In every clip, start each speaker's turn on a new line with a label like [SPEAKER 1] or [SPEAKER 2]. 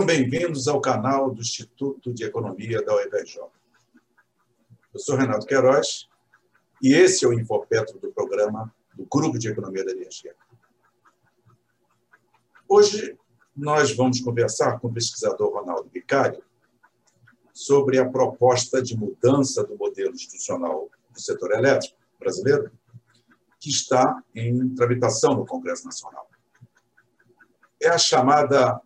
[SPEAKER 1] Sejam bem-vindos ao canal do Instituto de Economia da UFRJ. Eu sou Renato Queiroz e esse é o Infopetro do programa do Grupo de Economia da Energia. Hoje nós vamos conversar com o pesquisador Ronaldo Bicário sobre a proposta de mudança do modelo institucional do setor elétrico brasileiro, que está em tramitação no Congresso Nacional. É a chamada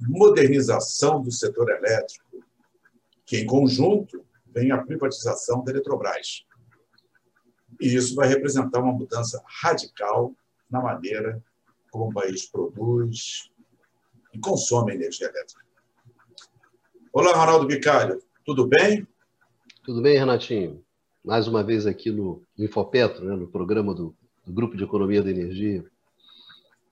[SPEAKER 1] modernização do setor elétrico, que, em conjunto, vem a privatização da Eletrobras. E isso vai representar uma mudança radical na maneira como o país produz e consome energia elétrica. Olá, Ronaldo Bicalho, tudo bem?
[SPEAKER 2] Tudo bem, Renatinho. Mais uma vez aqui no Infopetro, né, no programa do, do Grupo de Economia da Energia.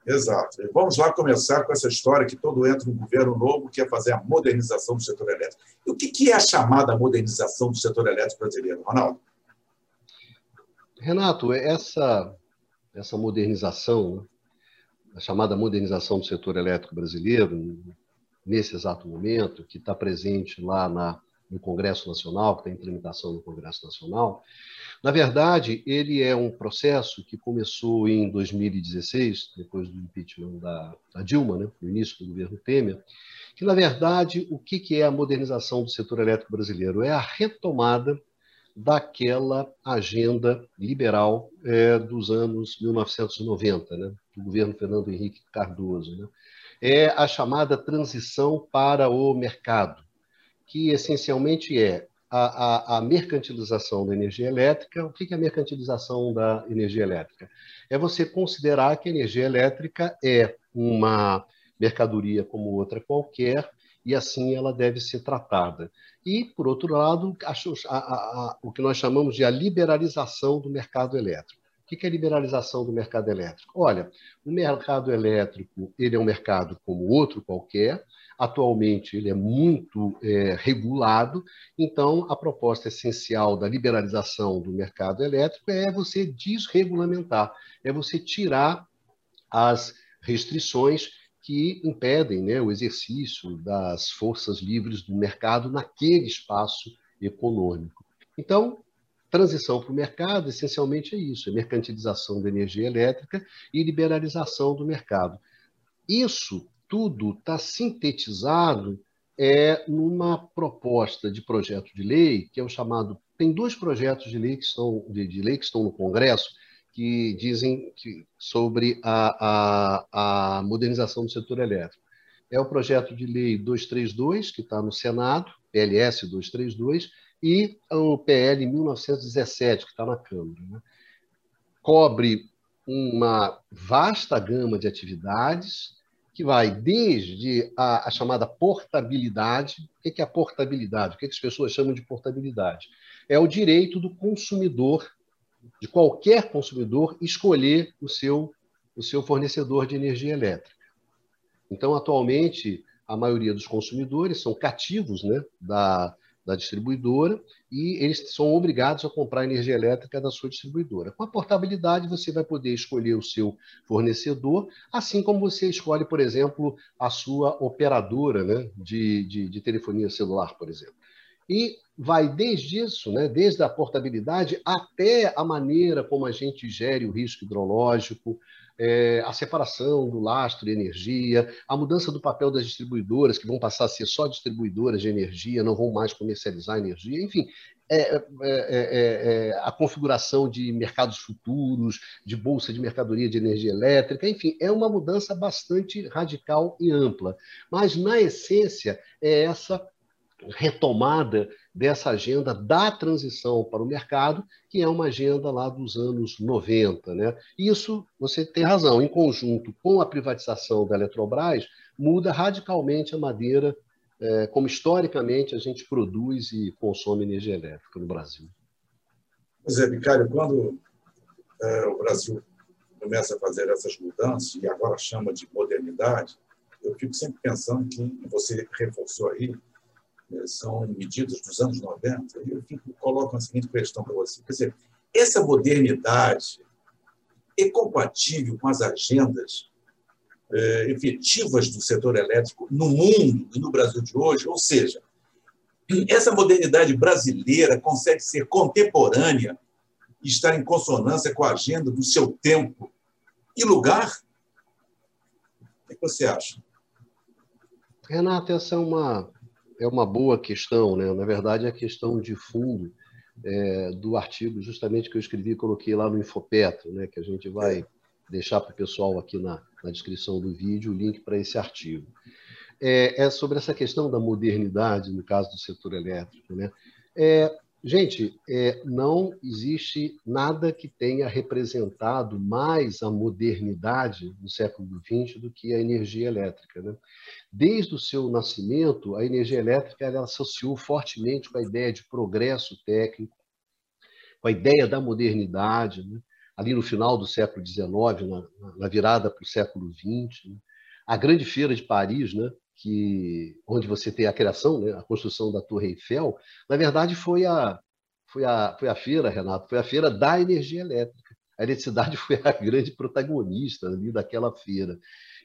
[SPEAKER 1] Exato. Vamos lá começar com essa história que todo entra um governo novo quer fazer a modernização do setor elétrico. E o que é a chamada modernização do setor elétrico brasileiro, Ronaldo?
[SPEAKER 2] Renato, essa, essa modernização, a chamada modernização do setor elétrico brasileiro, nesse exato momento, que está presente lá na, no Congresso Nacional, que está em tramitação no Congresso Nacional, na verdade, ele é um processo que começou em 2016, depois do impeachment da, da Dilma, né, no início do governo Temer, que, na verdade, o que, que é a modernização do setor elétrico brasileiro? É a retomada daquela agenda liberal é, dos anos 1990, né, do governo Fernando Henrique Cardoso. Né? É a chamada transição para o mercado, que essencialmente é a, a, a, mercantilização da energia elétrica. O que é a mercantilização da energia elétrica? É você considerar que a energia elétrica é uma mercadoria como outra qualquer e assim ela deve ser tratada. E, por outro lado, a, o que nós chamamos de a liberalização do mercado elétrico. O que é liberalização do mercado elétrico? Olha, o mercado elétrico ele é um mercado como outro qualquer, Atualmente, ele é muito é, regulado, então, a proposta essencial da liberalização do mercado elétrico é você desregulamentar, é você tirar as restrições que impedem né, o exercício das forças livres do mercado naquele espaço econômico. Então, transição para o mercado, essencialmente é isso: é mercantilização da energia elétrica e liberalização do mercado. Isso tudo está sintetizado é, numa proposta de projeto de lei, que é o chamado. Tem dois projetos de lei que, estão, de, de lei que estão no Congresso que dizem que, sobre a, a, a modernização do setor elétrico. É o projeto de lei 232, que está no Senado, PLS 232, e o PL 1917, que está na Câmara. Né? Cobre uma vasta gama de atividades, que vai desde a, a chamada portabilidade. O que é a portabilidade? O que, é que as pessoas chamam de portabilidade? É o direito do consumidor, de qualquer consumidor, escolher o seu, o seu fornecedor de energia elétrica. Então, atualmente, a maioria dos consumidores são cativos né, da, da distribuidora e eles são obrigados a comprar energia elétrica da sua distribuidora. Com a portabilidade, você vai poder escolher o seu fornecedor, assim como você escolhe, por exemplo, a sua operadora né, de, de, de telefonia celular, por exemplo. E vai desde isso, né, desde a portabilidade até a maneira como a gente gere o risco hidrológico, é, a separação do lastro de energia, a mudança do papel das distribuidoras, que vão passar a ser só distribuidoras de energia, não vão mais comercializar energia, enfim, é, é, é, é, a configuração de mercados futuros, de bolsa de mercadoria de energia elétrica, enfim, é uma mudança bastante radical e ampla. Mas, na essência, é essa retomada dessa agenda da transição para o mercado, que é uma agenda lá dos anos 90. Né? Isso, você tem razão, em conjunto com a privatização da Eletrobras, muda radicalmente a maneira é, como historicamente a gente produz e consome energia elétrica no Brasil.
[SPEAKER 1] Pois é, Bicário, quando é, o Brasil começa a fazer essas mudanças, e agora chama de modernidade, eu fico sempre pensando que você reforçou aí, são medidas dos anos 90, e eu fico, coloco a seguinte questão para você. Quer dizer, essa modernidade é compatível com as agendas eh, efetivas do setor elétrico no mundo e no Brasil de hoje? Ou seja, essa modernidade brasileira consegue ser contemporânea e estar em consonância com a agenda do seu tempo e lugar? O que você acha?
[SPEAKER 2] Renato, essa é uma, é uma boa questão, né? Na verdade, é a questão de fundo é, do artigo justamente que eu escrevi e coloquei lá no Infopetro, né? Que a gente vai deixar para o pessoal aqui na, na descrição do vídeo o link para esse artigo. É, é, sobre essa questão da modernidade no caso do setor elétrico, né? É, Gente, é, não existe nada que tenha representado mais a modernidade no século XX do que a energia elétrica. Né? Desde o seu nascimento, a energia elétrica ela associou fortemente com a ideia de progresso técnico, com a ideia da modernidade, né? ali no final do século XIX, na, na virada para o século XX. Né? A Grande Feira de Paris, né? Que onde você tem a criação, né, a construção da Torre Eiffel, na verdade foi a, foi a, foi a feira, Renato, foi a feira da energia elétrica. A eletricidade foi a grande protagonista ali daquela feira.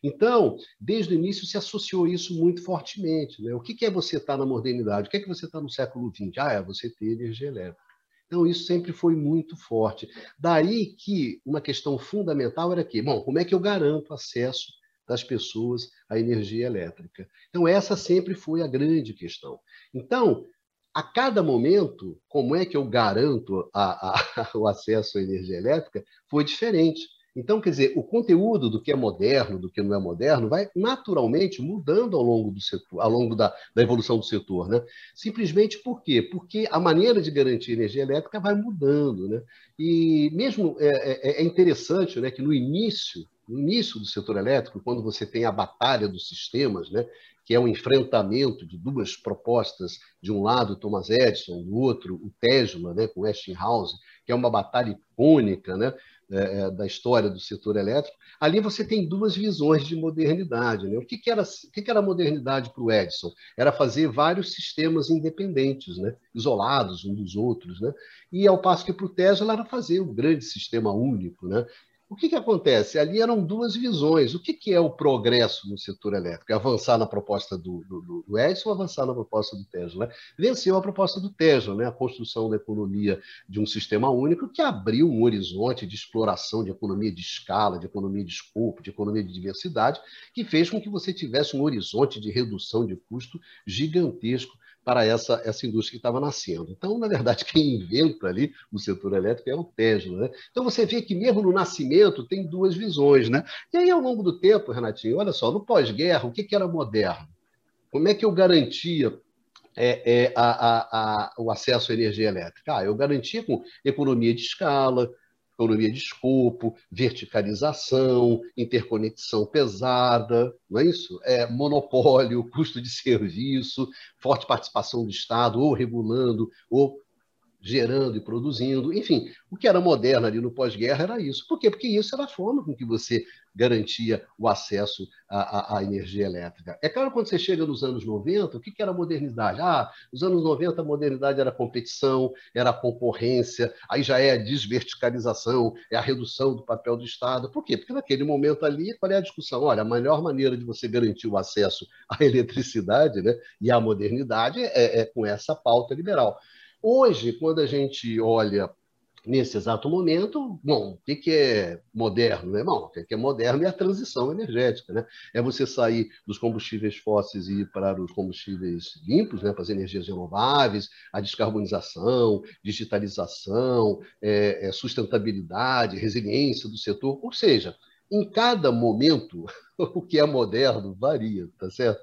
[SPEAKER 2] Então, desde o início se associou isso muito fortemente. Né? O que é você estar na modernidade? O que é que você está no século XX? Ah, é você ter energia elétrica. Então, isso sempre foi muito forte. Daí que uma questão fundamental era que, bom, como é que eu garanto acesso das pessoas à energia elétrica. Então, essa sempre foi a grande questão. Então, a cada momento, como é que eu garanto a, a, o acesso à energia elétrica, foi diferente. Então, quer dizer, o conteúdo do que é moderno, do que não é moderno, vai naturalmente mudando ao longo do setor, ao longo da, da evolução do setor, né? Simplesmente por quê? Porque a maneira de garantir energia elétrica vai mudando, né? E mesmo é, é, é interessante, né, que no início no início do setor elétrico, quando você tem a batalha dos sistemas, né, que é um enfrentamento de duas propostas, de um lado Thomas Edison, do outro o Tesla, né, com Westinghouse, que é uma batalha icônica né, é, é, da história do setor elétrico, ali você tem duas visões de modernidade. Né? O que, que, era, o que, que era modernidade para o Edison? Era fazer vários sistemas independentes, né? isolados um dos outros, né? e ao passo que para o Tesla era fazer um grande sistema único, né? O que, que acontece? Ali eram duas visões. O que, que é o progresso no setor elétrico? É avançar na proposta do, do, do Edison ou avançar na proposta do Tesla? Né? Venceu a proposta do Tesla, né? a construção da economia de um sistema único que abriu um horizonte de exploração de economia de escala, de economia de escopo, de economia de diversidade, que fez com que você tivesse um horizonte de redução de custo gigantesco para essa, essa indústria que estava nascendo. Então, na verdade, quem inventa ali o setor elétrico é o Tesla. Né? Então, você vê que mesmo no nascimento tem duas visões. Né? E aí, ao longo do tempo, Renatinho, olha só, no pós-guerra, o que, que era moderno? Como é que eu garantia é, é, a, a, a, o acesso à energia elétrica? Ah, eu garantia com economia de escala, economia de escopo, verticalização, interconexão pesada, não é isso? É, monopólio, custo de serviço, forte participação do Estado, ou regulando, ou gerando e produzindo. Enfim, o que era moderno ali no pós-guerra era isso. Por quê? Porque isso era a forma com que você garantia o acesso à, à, energia elétrica. É claro, quando você chega nos anos 90, o que, que era modernidade? Ah, nos anos 90 a modernidade era competição, era a concorrência, aí já é a desverticalização, é a redução do papel do Estado. Por quê? Porque naquele momento ali, qual é a discussão? Olha, a melhor maneira de você garantir o acesso à eletricidade né, e à modernidade é, é com essa pauta liberal. Hoje, quando a gente olha nesse exato momento, bom, o que, é moderno? Né? Bom, o que é moderno é a transição energética. Né? É você sair dos combustíveis fósseis e ir para os combustíveis limpos, né? para as energias renováveis, a descarbonização, digitalização, é, é sustentabilidade, resiliência do setor. Ou seja, em cada momento, o que é moderno varia, tá certo?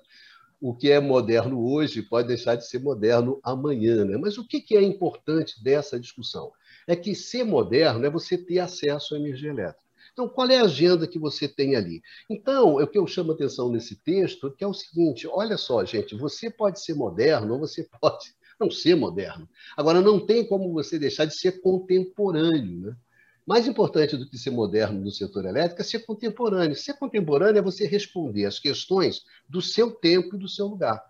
[SPEAKER 2] O que é moderno hoje pode deixar de ser moderno amanhã. Né? Mas o que é importante dessa discussão? É que ser moderno é você ter acesso à energia elétrica. Então, qual é a agenda que você tem ali? Então, o que eu chamo atenção nesse texto que é o seguinte: olha só, gente, você pode ser moderno ou você pode não ser moderno. Agora, não tem como você deixar de ser contemporâneo. Né? Mais importante do que ser moderno no setor elétrico é ser contemporâneo. Ser contemporâneo é você responder às questões do seu tempo e do seu lugar.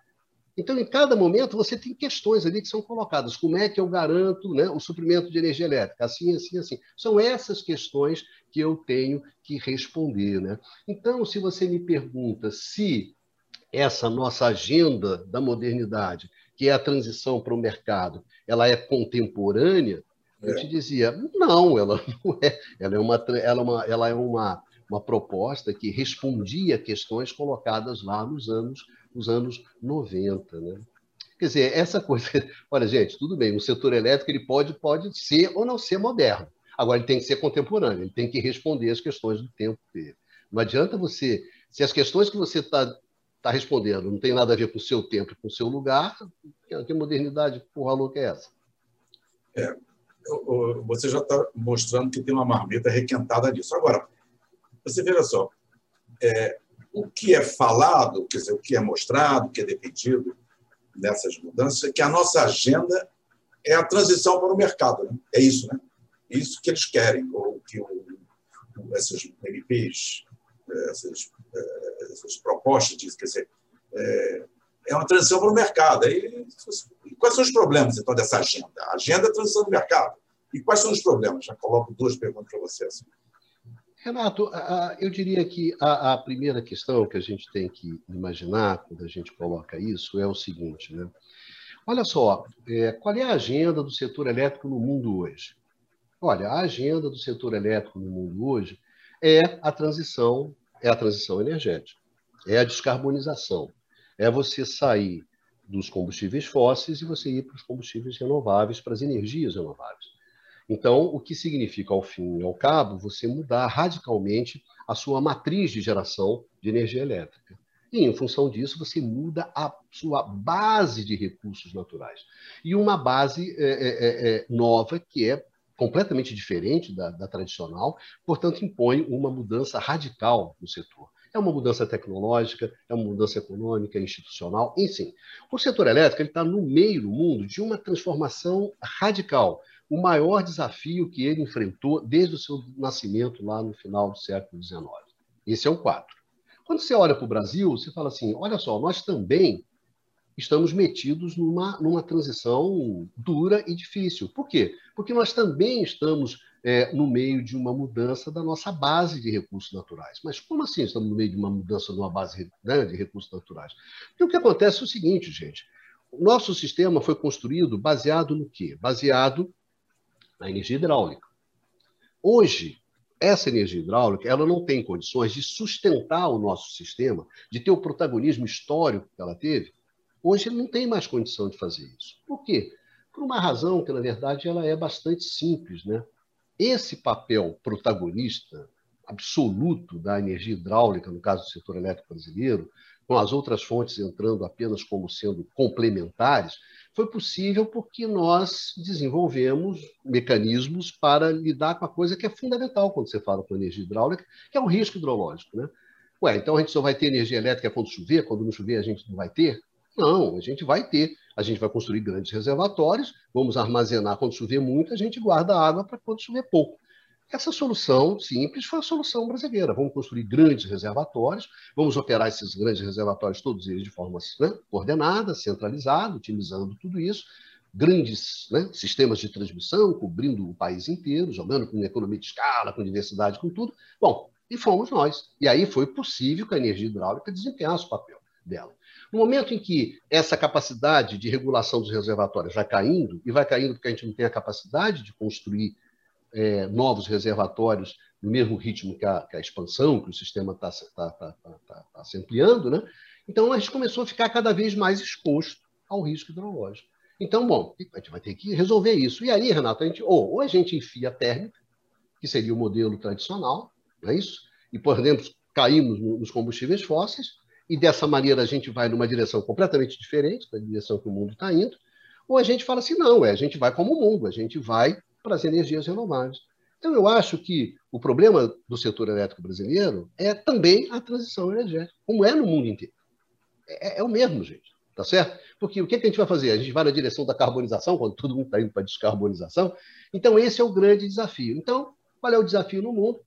[SPEAKER 2] Então, em cada momento, você tem questões ali que são colocadas. Como é que eu garanto né, o suprimento de energia elétrica? Assim, assim, assim. São essas questões que eu tenho que responder. Né? Então, se você me pergunta se essa nossa agenda da modernidade, que é a transição para o mercado, ela é contemporânea. Eu te dizia, não, ela não é. Ela é uma, ela é uma, ela é uma, uma proposta que respondia a questões colocadas lá nos anos, nos anos 90. Né? Quer dizer, essa coisa. Olha, gente, tudo bem, o setor elétrico ele pode, pode ser ou não ser moderno. Agora, ele tem que ser contemporâneo, ele tem que responder às questões do tempo dele. Não adianta você. Se as questões que você está tá respondendo não tem nada a ver com o seu tempo e com o seu lugar, que modernidade porra louca é essa?
[SPEAKER 1] É, você já está mostrando que tem uma marmita requentada disso. Agora, você veja só, é, o que é falado, quer dizer, o que é mostrado, o que é defendido nessas mudanças, é que a nossa agenda é a transição para o mercado. Né? É isso, né? Isso que eles querem, ou que o, essas MPs, essas, é, essas propostas dizem, quer dizer, é, é uma transição para o mercado. E, quais são os problemas, então, dessa agenda? A agenda é a transição do mercado. E quais são os problemas? Já coloco duas perguntas para você. Assim.
[SPEAKER 2] Renato, eu diria que a, primeira questão que a gente tem que imaginar quando a gente coloca isso é o seguinte, né? Olha só, é, qual é a agenda do setor elétrico no mundo hoje? Olha, a agenda do setor elétrico no mundo hoje é a transição, é a transição energética, é a descarbonização, é você sair dos combustíveis fósseis e você ir para os combustíveis renováveis, para as energias renováveis. Então, o que significa, ao fim e ao cabo, você mudar radicalmente a sua matriz de geração de energia elétrica. E, em função disso, você muda a sua base de recursos naturais. E uma base é, é, é, é nova, que é completamente diferente da, da tradicional, portanto, impõe uma mudança radical no setor. É uma mudança tecnológica, é uma mudança econômica, institucional, enfim. O setor elétrico está no meio do mundo de uma transformação radical o maior desafio que ele enfrentou desde o seu nascimento lá no final do século XIX. Esse é o quadro. Quando você olha para o Brasil, você fala assim: olha só, nós também estamos metidos numa, numa transição dura e difícil. Por quê? Porque nós também estamos é, no meio de uma mudança da nossa base de recursos naturais. Mas como assim estamos no meio de uma mudança de uma base né, de recursos naturais? Porque o que acontece é o seguinte, gente. O nosso sistema foi construído baseado no quê? Baseado na energia hidráulica. Hoje, essa energia hidráulica ela não tem condições de sustentar o nosso sistema, de ter o protagonismo histórico que ela teve. Hoje ele não tem mais condição de fazer isso. Por quê? Por uma razão que, na verdade, ela é bastante simples. Né? Esse papel protagonista absoluto da energia hidráulica, no caso do setor elétrico brasileiro, com as outras fontes entrando apenas como sendo complementares, foi possível porque nós desenvolvemos mecanismos para lidar com a coisa que é fundamental quando você fala com energia hidráulica, que é o risco hidrológico. Né? Ué, então a gente só vai ter energia elétrica quando chover, quando não chover a gente não vai ter? Não, a gente vai ter. A gente vai construir grandes reservatórios, vamos armazenar quando chover muito, a gente guarda água para quando chover pouco. Essa solução simples foi a solução brasileira. Vamos construir grandes reservatórios, vamos operar esses grandes reservatórios, todos eles de forma né, coordenada, centralizada, utilizando tudo isso, grandes né, sistemas de transmissão, cobrindo o país inteiro, jogando com economia de escala, com diversidade, com tudo. Bom, e fomos nós. E aí foi possível que a energia hidráulica desempenhasse o papel dela. No momento em que essa capacidade de regulação dos reservatórios vai caindo, e vai caindo porque a gente não tem a capacidade de construir é, novos reservatórios no mesmo ritmo que a, que a expansão, que o sistema está tá, tá, tá, tá, se ampliando, né? então a gente começou a ficar cada vez mais exposto ao risco hidrológico. Então, bom, a gente vai ter que resolver isso. E aí, Renato, a gente, ou, ou a gente enfia a térmica, que seria o modelo tradicional, não é isso? E, por exemplo, caímos nos combustíveis fósseis, e dessa maneira a gente vai numa direção completamente diferente da direção que o mundo está indo, ou a gente fala assim, não, é, a gente vai como o mundo, a gente vai para as energias renováveis. Então, eu acho que o problema do setor elétrico brasileiro é também a transição energética, como é no mundo inteiro. É, é o mesmo, gente. Tá certo? Porque o que, que a gente vai fazer? A gente vai na direção da carbonização, quando todo mundo está indo para a descarbonização. Então, esse é o grande desafio. Então, qual é o desafio no mundo?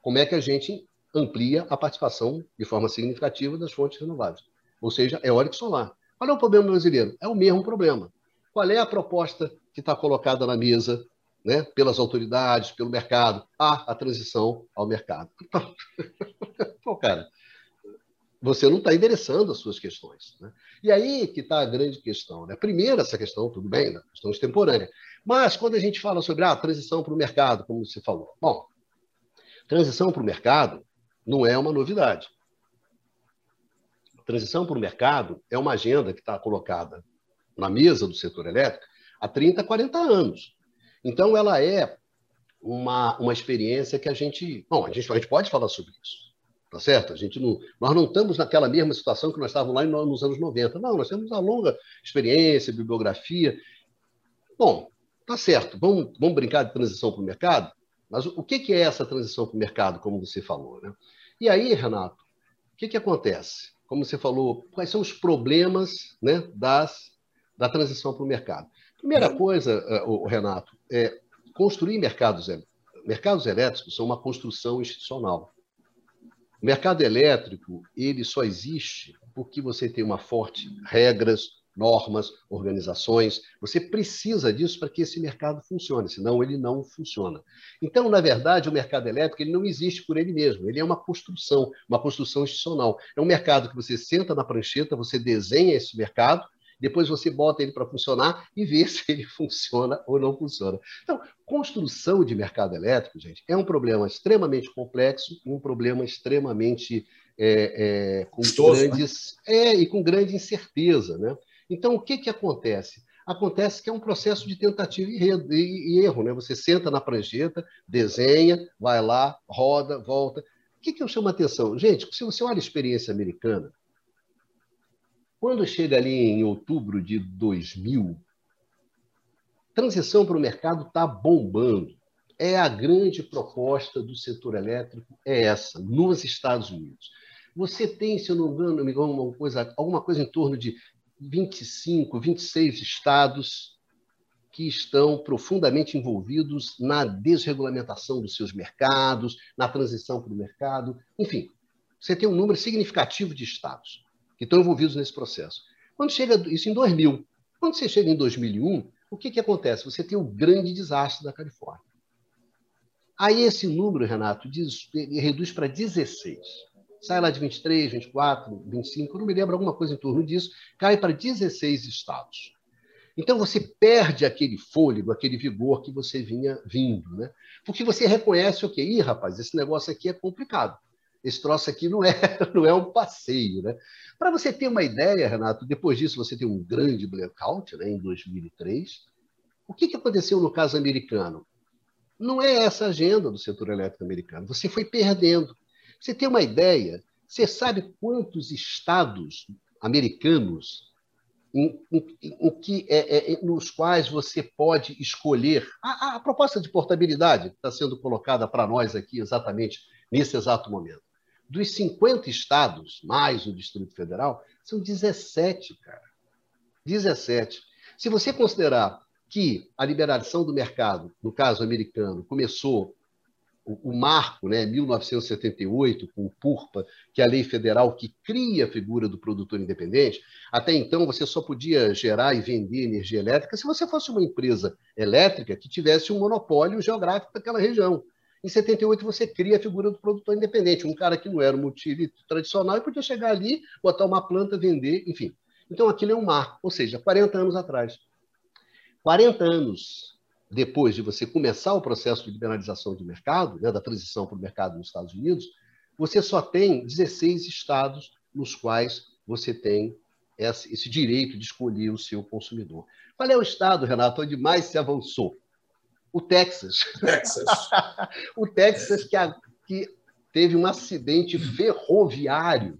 [SPEAKER 2] Como é que a gente amplia a participação de forma significativa das fontes renováveis? Ou seja, eólico solar. Qual é o problema brasileiro? É o mesmo problema. Qual é a proposta que está colocada na mesa né, pelas autoridades, pelo mercado, há a transição ao mercado. Pô, cara, você não está endereçando as suas questões. Né? E aí que está a grande questão. Né? Primeiro, essa questão, tudo bem, né? questão extemporânea. Mas quando a gente fala sobre a ah, transição para o mercado, como você falou, bom, transição para o mercado não é uma novidade. Transição para o mercado é uma agenda que está colocada na mesa do setor elétrico há 30, 40 anos. Então, ela é uma, uma experiência que a gente. Bom, a gente, a gente pode falar sobre isso. Tá certo? A gente não, nós não estamos naquela mesma situação que nós estávamos lá nos anos 90. Não, nós temos uma longa experiência, bibliografia. Bom, tá certo. Vamos, vamos brincar de transição para o mercado? Mas o que, é essa transição para o mercado, como você falou? Né? E aí, Renato, o que, que acontece? Como você falou, quais são os problemas né, das, da transição para o mercado? Primeira coisa, uh, Renato, é construir mercados, mercados elétricos são uma construção institucional. O mercado elétrico ele só existe porque você tem uma forte regras, normas, organizações. Você precisa disso para que esse mercado funcione, senão ele não funciona. Então, na verdade, o mercado elétrico ele não existe por ele mesmo. Ele é uma construção, uma construção institucional. É um mercado que você senta na prancheta, você desenha esse mercado depois você bota ele para funcionar e vê se ele funciona ou não funciona. Então, construção de mercado elétrico, gente, é um problema extremamente complexo, um problema extremamente é, é, com Custoso, né? grandes né? é, e com grande incerteza, né? Então, o que que acontece? Acontece que é um processo de tentativa e erro, né? Você senta na prancheta, desenha, vai lá, roda, volta. O que, que eu chamo a atenção? Gente, se você olha a experiência americana, quando chega ali em outubro de 2000, transição para o mercado está bombando. É a grande proposta do setor elétrico, é essa, nos Estados Unidos. Você tem, se eu não me engano, alguma coisa, alguma coisa em torno de 25, 26 estados que estão profundamente envolvidos na desregulamentação dos seus mercados, na transição para o mercado. Enfim, você tem um número significativo de estados que estão envolvidos nesse processo. Quando chega isso em 2000, quando você chega em 2001, o que, que acontece? Você tem o grande desastre da Califórnia. Aí esse número, Renato, diz, reduz para 16. Sai lá de 23, 24, 25, não me lembro alguma coisa em torno disso, cai para 16 estados. Então você perde aquele fôlego, aquele vigor que você vinha vindo, né? Porque você reconhece o okay, que, ih, rapaz, esse negócio aqui é complicado. Esse troço aqui não é, não é um passeio. Né? Para você ter uma ideia, Renato, depois disso você tem um grande blackout né, em 2003. O que, que aconteceu no caso americano? Não é essa agenda do setor elétrico americano. Você foi perdendo. Você tem uma ideia? Você sabe quantos estados americanos em, em, em que, é, é, nos quais você pode escolher a, a proposta de portabilidade está sendo colocada para nós aqui exatamente nesse exato momento. Dos 50 estados, mais o Distrito Federal, são 17, cara. 17. Se você considerar que a liberação do mercado, no caso americano, começou o, o marco, né, 1978, com o PURPA, que é a lei federal que cria a figura do produtor independente, até então você só podia gerar e vender energia elétrica se você fosse uma empresa elétrica que tivesse um monopólio geográfico daquela região. Em 78, você cria a figura do produtor independente, um cara que não era um multilito tradicional e podia chegar ali, botar uma planta, vender, enfim. Então, aquilo é um marco, ou seja, 40 anos atrás. 40 anos depois de você começar o processo de liberalização de mercado, né, da transição para o mercado nos Estados Unidos, você só tem 16 estados nos quais você tem esse direito de escolher o seu consumidor. Qual é o estado, Renato, onde mais se avançou? o Texas. Texas. o Texas que, a, que teve um acidente ferroviário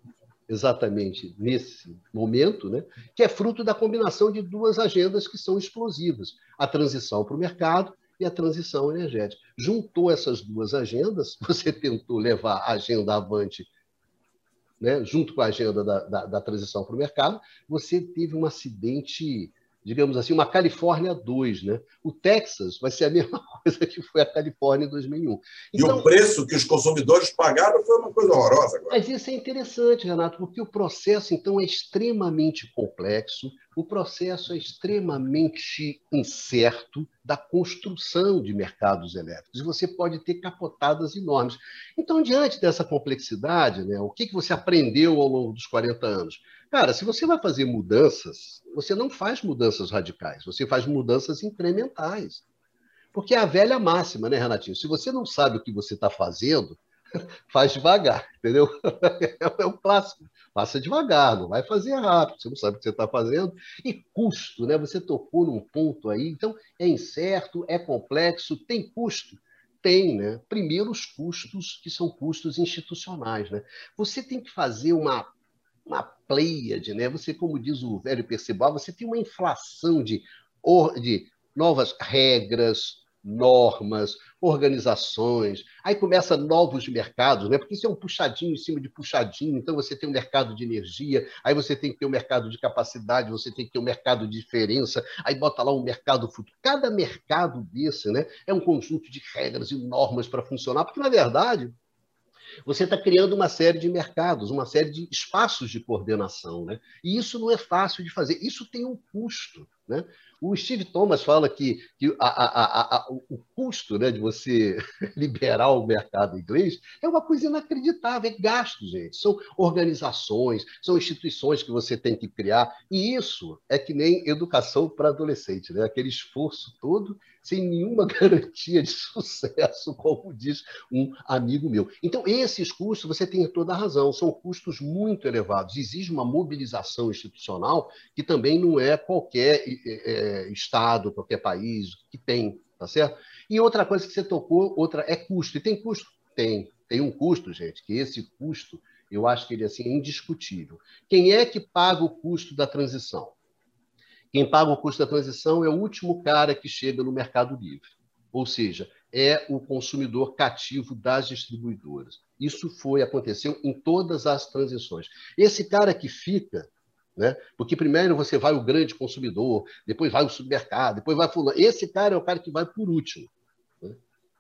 [SPEAKER 2] exatamente nesse momento, né, que é fruto da combinação de duas agendas que são explosivas: a transição para o mercado e a transição energética. Juntou essas duas agendas, você tentou levar a agenda avante, né, junto com a agenda da, da, da transição para o mercado, você teve um acidente digamos assim, uma Califórnia 2. Né? O Texas vai ser a mesma coisa que foi a Califórnia em 2001.
[SPEAKER 1] Então, e o preço que os consumidores pagaram foi uma coisa horrorosa. Agora.
[SPEAKER 2] Mas isso é interessante, Renato, porque o processo, então, é extremamente complexo, o processo é extremamente incerto da construção de mercados elétricos e você pode ter capotadas enormes. Então, diante dessa complexidade, né, o que, que você aprendeu ao longo dos 40 anos? Cara, se você vai fazer mudanças, você não faz mudanças radicais, você faz mudanças incrementais. Porque é a velha máxima, né, Renatinho? Se você não sabe o que você está fazendo, faz devagar, entendeu? É o clássico. Faça devagar, não vai fazer rápido, você não sabe o que você está fazendo. E custo, né? Você tocou num ponto aí, então é incerto, é complexo, tem custo? Tem, né? Primeiro, os custos, que são custos institucionais, né? Você tem que fazer uma, uma pleiade, né? Você, como diz o velho Percebal, você tem uma inflação de, de novas regras, normas, organizações, aí começa novos mercados, né? porque isso é um puxadinho em cima de puxadinho, então você tem um mercado de energia, aí você tem que ter um mercado de capacidade, você tem que ter um mercado de diferença, aí bota lá um mercado futuro. Cada mercado desse né, é um conjunto de regras e normas para funcionar, porque, na verdade, você está criando uma série de mercados, uma série de espaços de coordenação. Né? E isso não é fácil de fazer, isso tem um custo. Né? O Steve Thomas fala que, que a, a, a, o custo né, de você liberar o mercado inglês é uma coisa inacreditável, é gasto, gente. São organizações, são instituições que você tem que criar, e isso é que nem educação para adolescente, né? aquele esforço todo sem nenhuma garantia de sucesso, como diz um amigo meu. Então, esses custos, você tem toda a razão, são custos muito elevados. Exige uma mobilização institucional que também não é qualquer é, Estado, qualquer país que tem, tá certo? E outra coisa que você tocou, outra é custo. E tem custo? Tem. Tem um custo, gente, que esse custo, eu acho que ele assim, é indiscutível. Quem é que paga o custo da transição? Quem paga o custo da transição é o último cara que chega no Mercado Livre. Ou seja, é o consumidor cativo das distribuidoras. Isso foi, aconteceu em todas as transições. Esse cara que fica, né? Porque primeiro você vai o grande consumidor, depois vai o supermercado, depois vai fulano. Esse cara é o cara que vai por último. Né?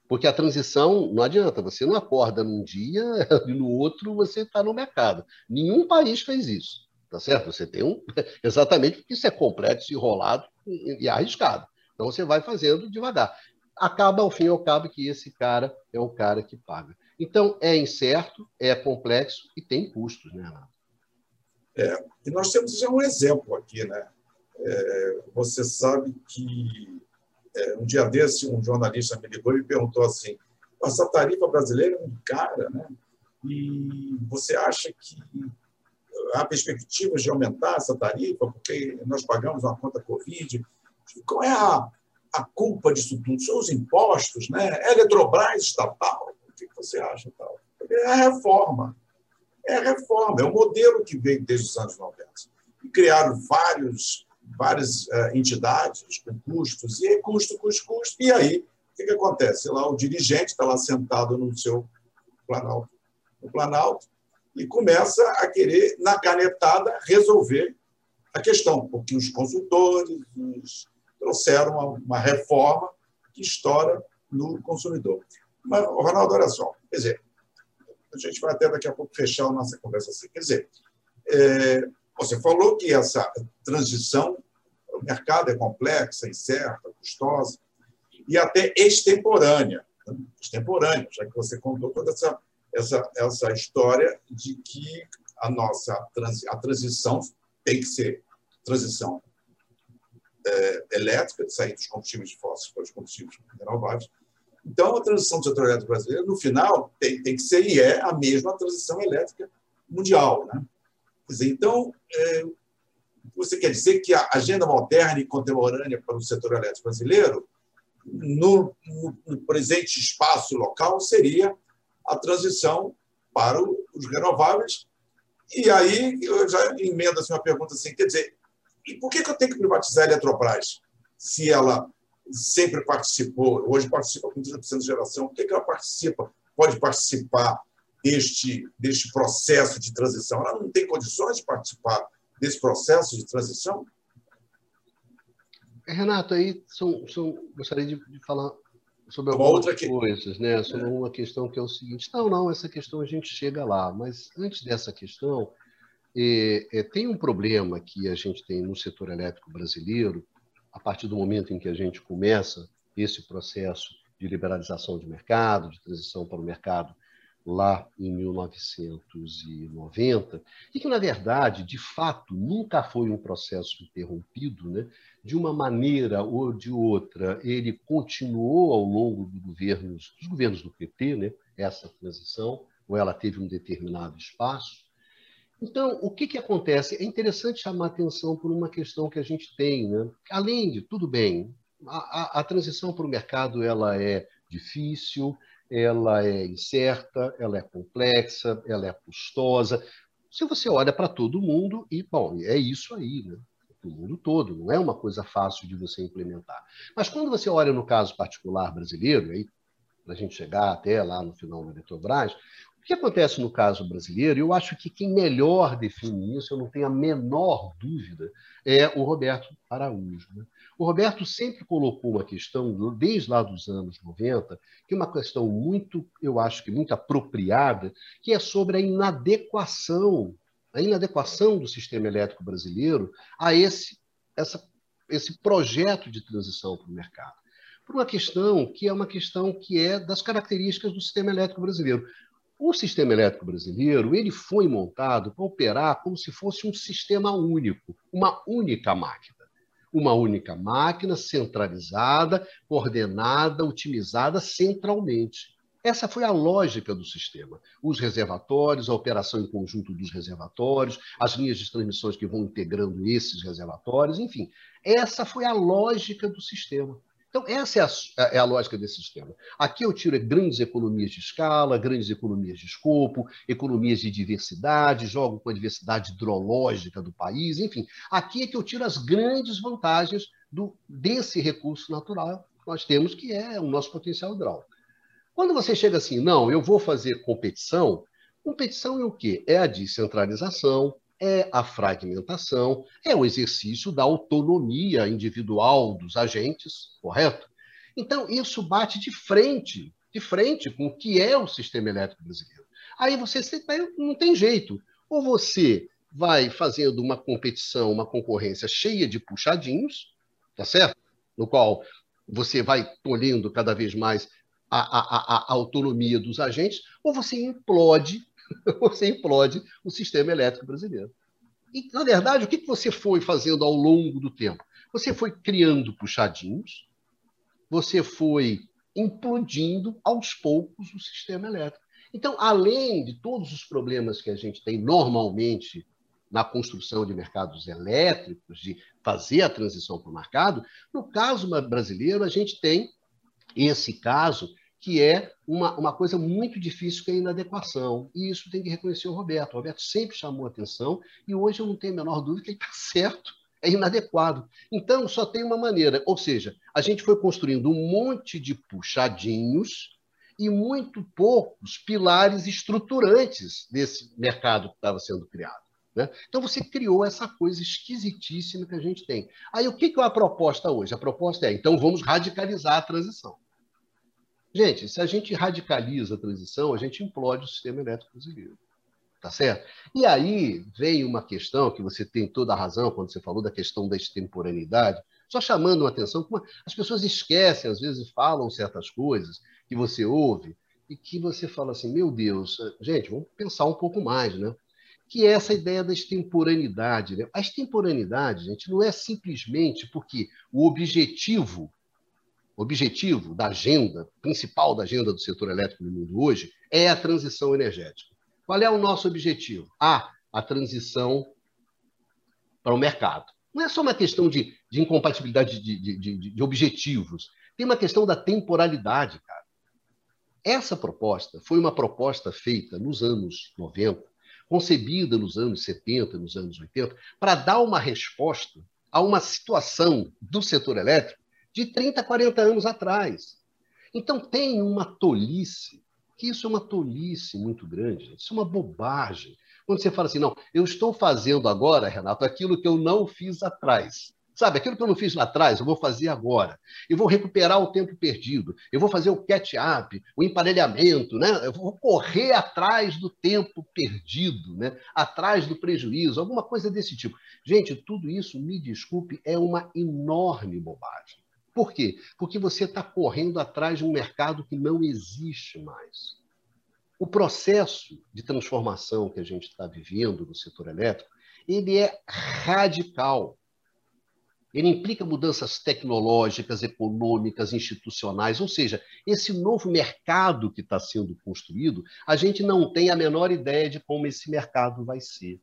[SPEAKER 2] Porque a transição não adianta, você não acorda num dia e no outro você está no mercado. Nenhum país fez isso. Tá certo? Você tem um. Exatamente porque isso é complexo, enrolado e, arriscado. Então você vai fazendo devagar. Acaba, ao fim e ao cabo, que esse cara é o cara que paga. Então, é incerto, é complexo e tem custos, né, Renato?
[SPEAKER 1] É, e nós temos já um exemplo aqui, né? É, você sabe que é, um dia desse um jornalista me ligou e perguntou assim: essa tarifa brasileira é muito cara, né? E você acha que há perspectivas de aumentar essa tarifa, porque nós pagamos uma conta Covid. Qual é a, a culpa disso tudo? São os impostos, né? É Eletrobras estatal? O que você acha? Tal? É a reforma. É a reforma, é o modelo que veio desde os anos 90. E criaram vários, várias uh, entidades com custos, e custo, custo, custo. E aí, o que, que acontece? Lá, o dirigente está lá sentado no seu Planalto, no Planalto, e começa a querer, na canetada, resolver a questão, porque os consultores os, trouxeram uma, uma, reforma que estoura no consumidor. Mas, Ronaldo, olha só, dizer, a gente vai até daqui a pouco fechar a nossa conversa assim. Quer dizer, é, você falou que essa transição, o mercado é complexa, incerta, custosa e até extemporânea. Né? Extemporânea, já que você contou toda essa essa, essa história de que a nossa a transição tem que ser transição é, elétrica, de sair dos combustíveis fósseis para os combustíveis renováveis. Então, a transição do setor elétrico brasileiro, no final, tem, tem que ser e é a mesma transição elétrica mundial. Né? Quer dizer, então, é, você quer dizer que a agenda moderna e contemporânea para o setor elétrico brasileiro, no, no, presente espaço local, seria a transição para os renováveis. E aí eu já emendo assim, uma pergunta assim, quer dizer, e por que, eu tenho que privatizar a Eletrobras se ela sempre participou, hoje participa com 30% de geração, por que, que ela participa, pode participar deste, deste processo de transição? Ela não tem condições de participar desse processo de transição?
[SPEAKER 2] Renato, aí são, são, gostaria de, de falar sobre uma algumas outra coisas, né? Sobre é. uma questão que é o seguinte. Não, não, essa questão a gente chega lá. Mas antes dessa questão, é, é, tem um problema que a gente tem no setor elétrico brasileiro, a partir do momento em que a gente começa esse processo de liberalização de mercado, de transição para o mercado lá em 1990, e que, na verdade, de fato, nunca foi um processo interrompido, né? de uma maneira ou de outra, ele continuou ao longo do governos, dos governos do PT, né? essa transição, ou ela teve um determinado espaço. Então, o que, que acontece? É interessante chamar atenção por uma questão que a gente tem. Né? Além de, tudo bem, a, a, a transição para o mercado ela é difícil, ela é incerta, ela é complexa, ela é custosa. Se você olha para todo mundo, e, bom, é isso aí, né? O mundo todo, não é uma coisa fácil de você implementar. Mas quando você olha no caso particular brasileiro, aí, para a gente chegar até lá no final da Eletrobras, o que acontece no caso brasileiro, eu acho que quem melhor define isso, eu não tenho a menor dúvida, é o Roberto Araújo. Né? O Roberto sempre colocou uma questão, desde lá dos anos 90, que é uma questão muito, eu acho que muito apropriada, que é sobre a inadequação, a inadequação do sistema elétrico brasileiro a esse, essa, esse projeto de transição para o mercado. Por uma questão que é uma questão que é das características do sistema elétrico brasileiro. O sistema elétrico brasileiro ele foi montado para operar como se fosse um sistema único, uma única máquina uma única máquina centralizada, coordenada, otimizada centralmente. Essa foi a lógica do sistema. Os reservatórios, a operação em conjunto dos reservatórios, as linhas de transmissões que vão integrando esses reservatórios, enfim. Essa foi a lógica do sistema. Então, essa é a, é a, lógica desse sistema. Aqui eu tiro grandes economias de escala, grandes economias de escopo, economias de diversidade, jogo com a diversidade hidrológica do país, enfim. Aqui é que eu tiro as grandes vantagens do, desse recurso natural que nós temos, que é o nosso potencial hidráulico. Quando você chega assim, não, eu vou fazer competição, competição é o quê? É a descentralização, é a fragmentação, é o exercício da autonomia individual dos agentes, correto? Então, isso bate de frente, de frente com o que é o sistema elétrico brasileiro. Aí você não tem jeito. Ou você vai fazendo uma competição, uma concorrência cheia de puxadinhos, tá certo? No qual você vai tolhendo cada vez mais a, a, a, a autonomia dos agentes, ou você implode você implode o sistema elétrico brasileiro. E, na verdade, o que você foi fazendo ao longo do tempo? Você foi criando puxadinhos, você foi implodindo aos poucos o sistema elétrico. Então, além de todos os problemas que a gente tem normalmente na construção de mercados elétricos, de fazer a transição para o mercado, no caso brasileiro, a gente tem esse caso que é uma, uma coisa muito difícil, que é a inadequação. E isso tem que reconhecer o Roberto. O Roberto sempre chamou atenção e hoje eu não tenho a menor dúvida que ele está certo, é inadequado. Então, só tem uma maneira, ou seja, a gente foi construindo um monte de puxadinhos e muito poucos pilares estruturantes desse mercado que estava sendo criado. Né? Então, você criou essa coisa esquisitíssima que a gente tem. Aí, o que, que é a proposta hoje? A proposta é, então, vamos radicalizar a transição. Gente, se a gente radicaliza a transição, a gente implode o sistema elétrico brasileiro. Tá certo? E aí vem uma questão que você tem toda a razão quando você falou da questão da extemporaneidade, só chamando uma atenção, as pessoas esquecem, às vezes falam certas coisas que você ouve e que você fala assim, meu Deus, gente, vamos pensar um pouco mais, né? Que é essa ideia da extemporaneidade. Né? A extemporaneidade, gente, não é simplesmente porque o objetivo objetivo da agenda, principal da agenda do setor elétrico no mundo hoje, é a transição energética. Qual é o nosso objetivo? Ah, a transição para o mercado. Não é só uma questão de, de incompatibilidade de, de, de, objetivos, tem uma questão da temporalidade, cara. Essa proposta foi uma proposta feita nos anos 90, concebida nos anos 70, nos anos 80, para dar uma resposta a uma situação do setor elétrico de 30, 40 anos atrás. Então tem uma tolice, que isso é uma tolice muito grande, isso é uma bobagem. Quando você fala assim, não, eu estou fazendo agora, Renato, aquilo que eu não fiz atrás. Sabe, aquilo que eu não fiz lá atrás, eu vou fazer agora. Eu vou recuperar o tempo perdido. Eu vou fazer o catch-up, o emparelhamento, né? Eu vou correr atrás do tempo perdido, né? Atrás do prejuízo, alguma coisa desse tipo. Gente, tudo isso, me desculpe, é uma enorme bobagem. Por quê? Porque você está correndo atrás de um mercado que não existe mais. O processo de transformação que a gente está vivendo no setor elétrico, ele é radical. Ele implica mudanças tecnológicas, econômicas, institucionais, ou seja, esse novo mercado que está sendo construído, a gente não tem a menor ideia de como esse mercado vai ser.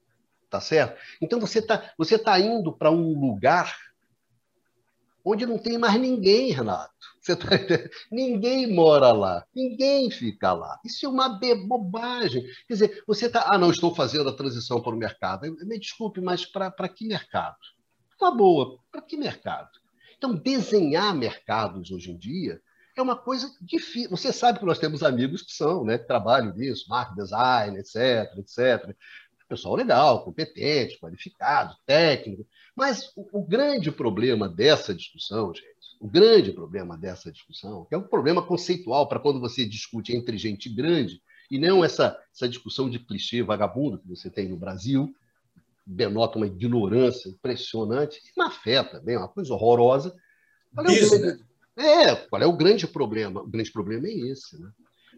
[SPEAKER 2] Tá certo? Então você está você tá indo para um lugar onde não tem mais ninguém, Renato. Você tá... Ninguém mora lá, ninguém fica lá. Isso é uma bobagem. Quer dizer, você está. Ah, não, estou fazendo a transição para o mercado. Me desculpe, mas para que mercado? Tá boa, para que mercado? Então, desenhar mercados hoje em dia é uma coisa difícil. Você sabe que nós temos amigos que são, né, que trabalham nisso, marketing design, etc, etc. Pessoal legal, competente, qualificado, técnico. Mas o, o grande problema dessa discussão, gente, o grande problema dessa discussão, que é um problema conceitual para quando você discute entre gente grande, e não essa, essa discussão de clichê vagabundo que você tem no Brasil, denota uma ignorância impressionante, e má fé também, uma coisa horrorosa. Qual é, Isso, grande... né? é, qual é o grande problema? O grande problema é esse. Né?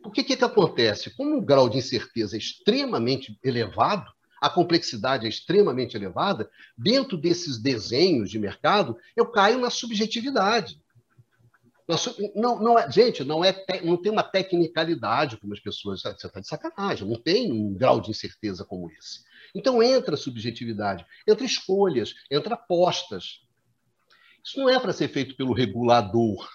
[SPEAKER 2] Porque o que, que acontece? Como o grau de incerteza é extremamente elevado, a complexidade é extremamente elevada, dentro desses desenhos de mercado, eu caio na subjetividade. Não, não é, gente, não, é não tem uma tecnicalidade como as pessoas. Você está de sacanagem, não tem um grau de incerteza como esse. Então entra subjetividade, entra escolhas, entra apostas. Isso não é para ser feito pelo regulador.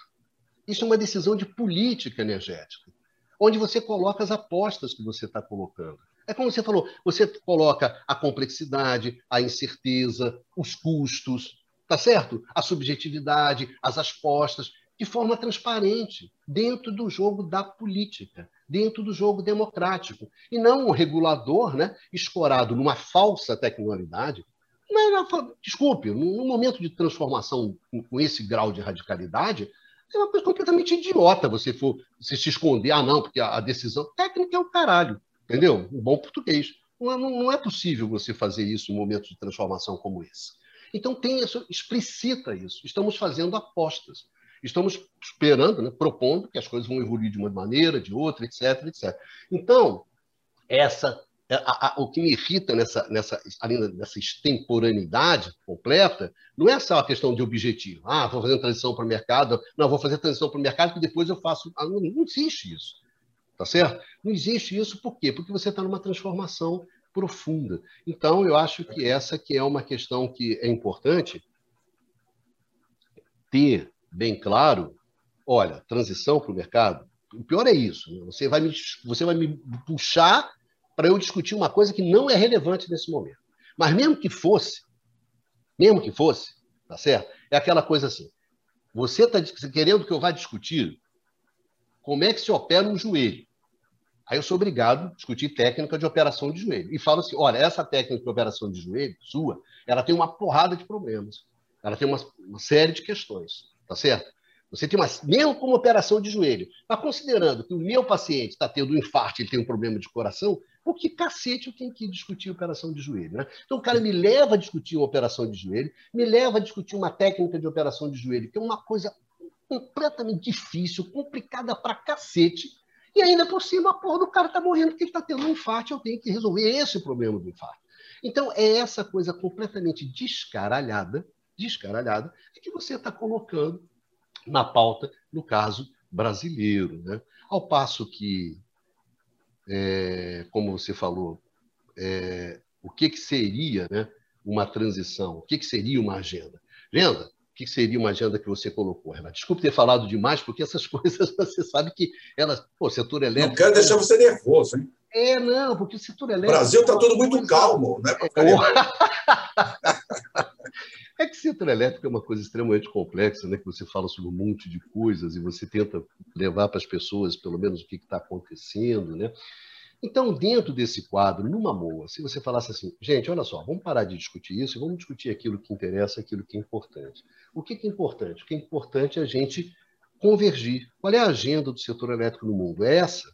[SPEAKER 2] Isso é uma decisão de política energética, onde você coloca as apostas que você está colocando. É como você falou, você coloca a complexidade, a incerteza, os custos, tá certo? A subjetividade, as apostas de forma transparente, dentro do jogo da política, dentro do jogo democrático, e não um regulador né, escorado numa falsa tecnologicalidade. desculpe, num momento de transformação com esse grau de radicalidade, é uma coisa completamente idiota você for você se esconder. Ah, não, porque a, decisão técnica é o caralho, entendeu? Um bom português. Não é, não é possível você fazer isso em um momento de transformação como esse. Então tem isso, explicita isso. Estamos fazendo apostas. Estamos esperando, né, propondo que as coisas vão evoluir de uma maneira, de outra, etc, etc. Então, essa é, a, a, o que me irrita nessa, nessa, dessa extemporaneidade completa, não é só a questão de objetivo. Ah, vou fazer transição para o mercado. Não, vou fazer transição para o mercado que depois eu faço. Ah, não, não existe isso. Tá certo? Não existe isso por quê? Porque você está numa transformação profunda. Então, eu acho que essa que é uma questão que é importante ter bem claro, olha, transição para o mercado, o pior é isso. Né? Você vai me, você vai me puxar para eu discutir uma coisa que não é relevante nesse momento. Mas mesmo que fosse, mesmo que fosse, tá certo? É aquela coisa assim. Você está querendo que eu vá discutir como é que se opera um joelho. Aí eu sou obrigado a discutir técnica de operação de joelho. E falo assim: olha, essa técnica de operação de joelho, sua, ela tem uma porrada de problemas. Ela tem uma, uma série de questões tá certo? Você tem uma, mesmo como operação de joelho, mas considerando que o meu paciente está tendo um infarto, ele tem um problema de coração, por que cacete eu tenho que discutir operação de joelho? Né? Então o cara me leva a discutir uma operação de joelho, me leva a discutir uma técnica de operação de joelho, que é uma coisa completamente difícil, complicada pra cacete, e ainda por cima a porra do cara está morrendo porque ele está tendo um infarto, eu tenho que resolver esse problema do infarto. Então é essa coisa completamente descaralhada descaralhada é que você está colocando na pauta, no caso brasileiro. Né? Ao passo que, é, como você falou, é, o que, que seria né, uma transição? O que, que seria uma agenda? Agenda? O que seria uma agenda que você colocou, Renato? Desculpe ter falado demais, porque essas coisas você sabe que elas. Pô, setor elétrico.
[SPEAKER 1] Não quero deixar você nervoso, hein?
[SPEAKER 2] É, não, porque o setor elétrico.
[SPEAKER 1] O Brasil está todo muito calmo, né?
[SPEAKER 2] É que setor elétrico é uma coisa extremamente complexa, né? Que você fala sobre um monte de coisas e você tenta levar para as pessoas, pelo menos, o que está acontecendo, né? Então, dentro desse quadro, numa boa, se você falasse assim, gente, olha só, vamos parar de discutir isso e vamos discutir aquilo que interessa, aquilo que é importante. O que é importante? O que é importante é a gente convergir. Qual é a agenda do setor elétrico no mundo? É essa?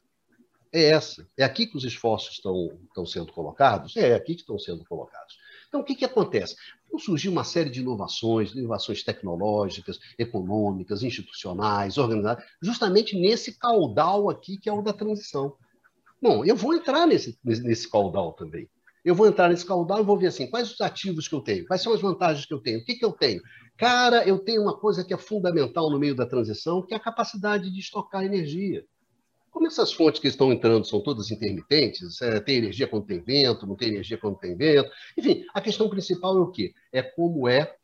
[SPEAKER 2] É essa. É aqui que os esforços estão, estão sendo colocados? É, é aqui que estão sendo colocados. Então, o que, que acontece? Vão surgir uma série de inovações, inovações tecnológicas, econômicas, institucionais, organizadas, justamente nesse caudal aqui que é o da transição. Bom, eu vou entrar nesse, nesse caudal também. Eu vou entrar nesse caudal e vou ver assim, quais os ativos que eu tenho, quais são as vantagens que eu tenho, o que, que eu tenho. Cara, eu tenho uma coisa que é fundamental no meio da transição, que é a capacidade de estocar energia. Como essas fontes que estão entrando são todas intermitentes, é, tem energia quando tem vento, não tem energia quando tem vento. Enfim, a questão principal é o quê? É como é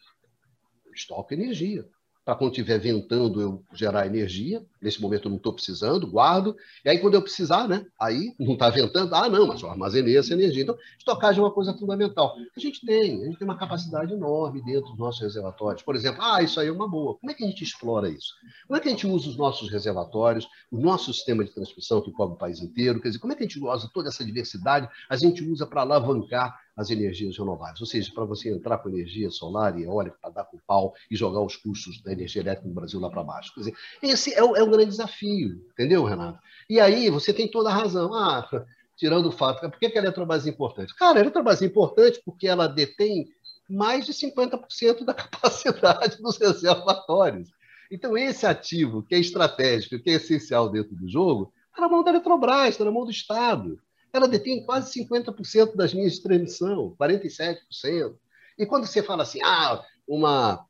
[SPEAKER 2] o estoque energia para quando estiver ventando eu gerar energia. Nesse momento eu não estou precisando, guardo. E aí, quando eu precisar, né? Aí não está ventando, ah, não, mas eu armazenei essa energia. Então, estocagem é uma coisa fundamental. A gente tem, a gente tem uma capacidade enorme dentro dos nossos reservatórios. Por exemplo, ah, isso aí é uma boa. Como é que a gente explora isso? Como é que a gente usa os nossos reservatórios, o nosso sistema de transmissão que cobre o país inteiro? Quer dizer, como é que a gente usa toda essa diversidade? A gente usa para alavancar as energias renováveis. Ou seja, para você entrar com energia solar e eólica para dar com pau e jogar os custos da energia elétrica no Brasil lá para baixo. Quer dizer, esse é o, é o grande desafio, entendeu, Renato? E aí você tem toda a razão. Ah, tirando o fato, por que a Eletrobras é importante? Cara, a Eletrobras é importante porque ela detém mais de 50% da capacidade dos reservatórios. Então, esse ativo que é estratégico, que é essencial dentro do jogo, está na mão da Eletrobras, está na mão do Estado ela detém quase 50% das linhas de transmissão, 47%. E quando você fala assim, ah, uma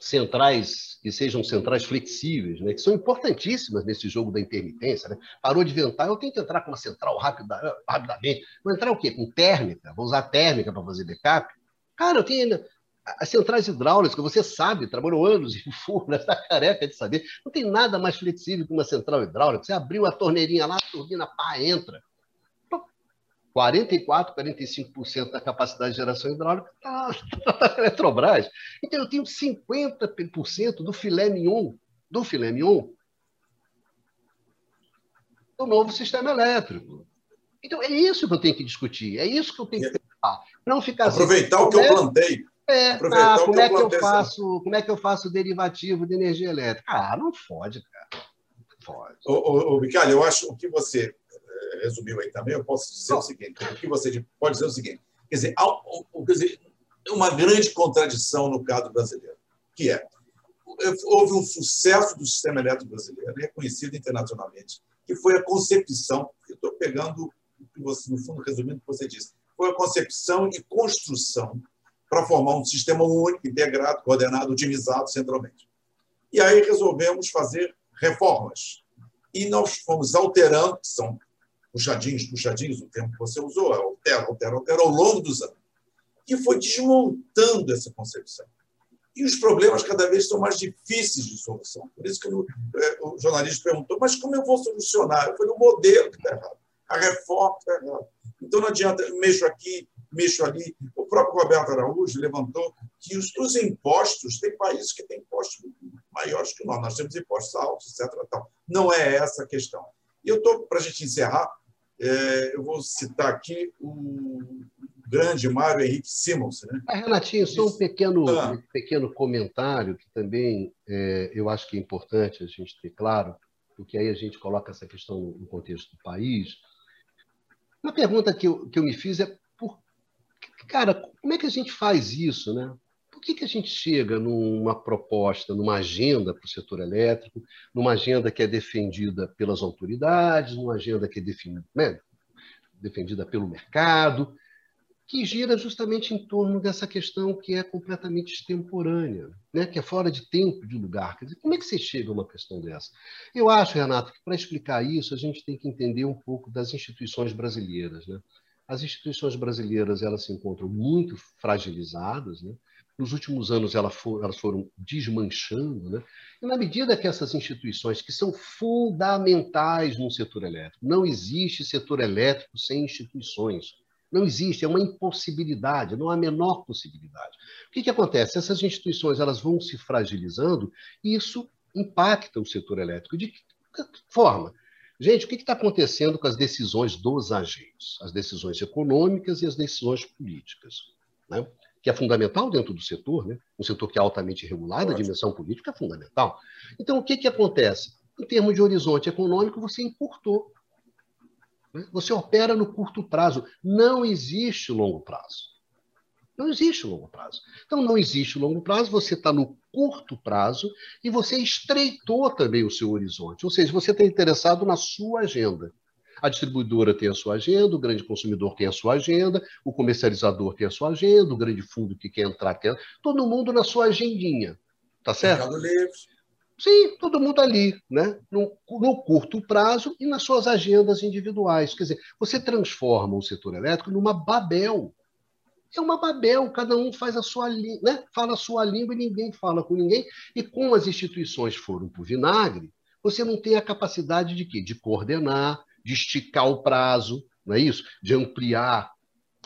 [SPEAKER 2] centrais que sejam centrais flexíveis, né, que são importantíssimas nesse jogo da intermitência. Né? Parou de ventar, eu tenho que entrar com uma central rápida, rapidamente. Vou entrar o quê? Com térmica? Vou usar térmica para fazer backup? Cara, eu tenho as centrais hidráulicas, você sabe, trabalhou anos em furna, está careca de saber. Não tem nada mais flexível que uma central hidráulica. Você abriu a torneirinha lá, a turbina pá, entra. 44%, 45% da capacidade de geração hidráulica está na Eletrobras. Então, eu tenho 50% do filé mignon, do filé mignon, do novo sistema elétrico. Então, é isso que eu tenho que discutir, é isso que eu tenho que pensar. Não ficar
[SPEAKER 1] Aproveitar assim, o que eu plantei.
[SPEAKER 2] É, ah, como, é que eu faço, como é que eu faço derivativo de energia elétrica? Ah, não pode, cara. Não pode.
[SPEAKER 1] Ô, ô, ô Micali, eu acho que você resumiu aí também, eu posso dizer o seguinte: o que você pode dizer é o seguinte, quer dizer, quer dizer, uma grande contradição no caso brasileiro, que é houve um sucesso do sistema elétrico brasileiro, reconhecido internacionalmente, que foi a concepção, eu estou pegando o que você, no fundo, resumindo o que você disse, foi a concepção e construção para formar um sistema único, integrado, coordenado, otimizado centralmente. E aí resolvemos fazer reformas. E nós fomos alterando, que são puxadinhos, puxadinhos, o termo que você usou, altera, altera, altera, ao longo dos anos, que foi desmontando essa concepção. E os problemas cada vez são mais difíceis de solução. Por isso que o, é, o jornalista perguntou, mas como eu vou solucionar? Eu falei, o modelo que está errado, a reforma está errada. Então não adianta, mexo aqui, mexo ali. O próprio Roberto Araújo levantou que os, os impostos, tem países que têm impostos maiores que nós, nós temos impostos altos, etc. Tal. Não é essa a questão. E eu estou, para a gente encerrar, é, eu vou citar aqui o grande Mário Henrique Simons. Né?
[SPEAKER 2] Ah, Renatinho, só um pequeno, ah. um pequeno comentário que também é, eu acho que é importante a gente ter claro, porque aí a gente coloca essa questão no contexto do país. Uma pergunta que eu, que eu me fiz é, por, cara, como é que a gente faz isso, né? Por que, que a gente chega numa proposta, numa agenda para o setor elétrico, numa agenda que é defendida pelas autoridades, numa agenda que é defendida, né, defendida pelo mercado, que gira justamente em torno dessa questão que é completamente extemporânea, né? que é fora de tempo, de lugar. Quer dizer, como é que você chega a uma questão dessa? Eu acho, Renato, que para explicar isso, a gente tem que entender um pouco das instituições brasileiras. Né? As instituições brasileiras elas se encontram muito fragilizadas, né? Nos últimos anos elas foram, elas foram desmanchando, né? e na medida que essas instituições, que são fundamentais no setor elétrico, não existe setor elétrico sem instituições. Não existe, é uma impossibilidade, não há a menor possibilidade. O que, que acontece? Essas instituições elas vão se fragilizando e isso impacta o setor elétrico. De que forma? Gente, o que está acontecendo com as decisões dos agentes? As decisões econômicas e as decisões políticas. Né? Que é fundamental dentro do setor, né? um setor que é altamente regulado, a dimensão política é fundamental. Então, o que, que acontece? Em termos de horizonte econômico, você encurtou. Né? Você opera no curto prazo. Não existe longo prazo. Não existe longo prazo. Então, não existe longo prazo, você está no curto prazo e você estreitou também o seu horizonte. Ou seja, você está interessado na sua agenda. A distribuidora tem a sua agenda, o grande consumidor tem a sua agenda, o comercializador tem a sua agenda, o grande fundo que quer entrar tem. Todo mundo na sua agendinha. Tá certo? Mercado Livre. Sim, todo mundo ali, né? No, no, curto prazo e nas suas agendas individuais. Quer dizer, você transforma o setor elétrico numa Babel é uma Babel, cada um faz a sua né? fala a sua língua e ninguém fala com ninguém. E como as instituições foram para o vinagre, você não tem a capacidade de quê? De coordenar, de esticar o prazo, não é isso? De ampliar